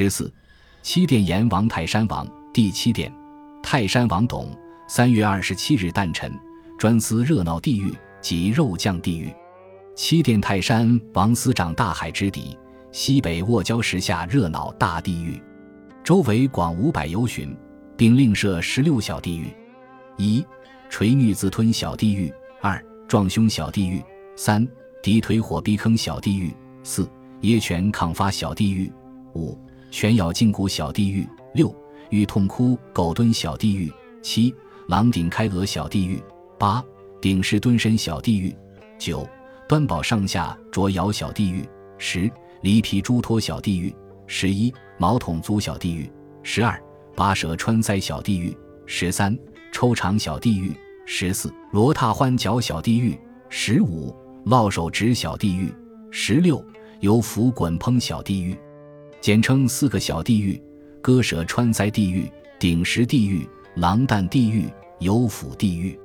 十四，七殿阎王泰山王第七殿，泰山王董三月二十七日诞辰，专司热闹地狱及肉酱地狱。七殿泰山王司掌大海之底，西北卧礁石下热闹大地狱，周围广五百由旬，并另设十六小地狱：一、垂女自吞小地狱；二、撞胸小地狱；三、敌腿火逼坑小地狱；四、椰泉抗发小地狱；五、犬咬胫骨小地狱；六、欲痛哭狗蹲小地狱；七、狼顶开额小地狱；八、顶尸蹲身小地狱；九。端宝上下着摇小地狱，十离皮猪脱小地狱，十一毛筒足小地狱，十二拔舌穿腮小地狱，十三抽肠小地狱，十四罗踏欢脚小地狱，十五烙手指小地狱，十六油浮滚烹小地狱，简称四个小地狱：割舌穿腮地狱、顶石地狱、狼蛋地狱、油腐地狱。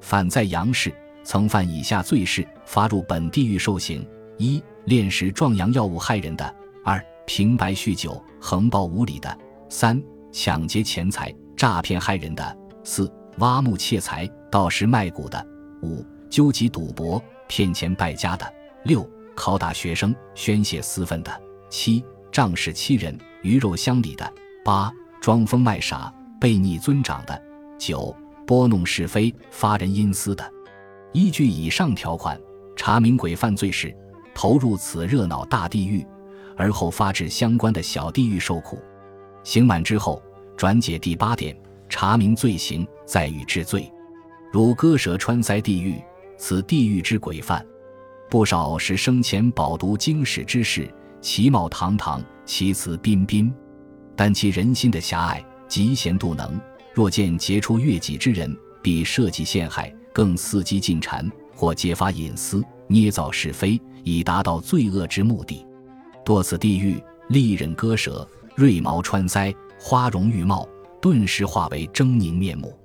反在阳世。曾犯以下罪事，发入本地狱受刑：一、炼食壮阳药物害人的；二、平白酗酒、横暴无礼的；三、抢劫钱财、诈骗害人的；四、挖墓窃财、盗尸卖骨的；五、纠集赌博、骗钱败家的；六、拷打学生、宣泄私愤的；七、仗势欺人、鱼肉乡里的；八、装疯卖傻、背逆尊长的；九、拨弄是非、发人阴私的。依据以上条款，查明鬼犯罪时，投入此热闹大地狱，而后发至相关的小地狱受苦。刑满之后，转解第八点，查明罪行，再予治罪。如割舌穿腮地狱，此地狱之鬼犯，不少是生前饱读经史之士，其貌堂堂，其辞彬彬，但其人心的狭隘，嫉贤妒能，若见杰出越己之人，必设计陷害。更伺机进谗，或揭发隐私、捏造是非，以达到罪恶之目的。堕此地狱，利刃割舌，锐毛穿腮，花容玉貌，顿时化为狰狞面目。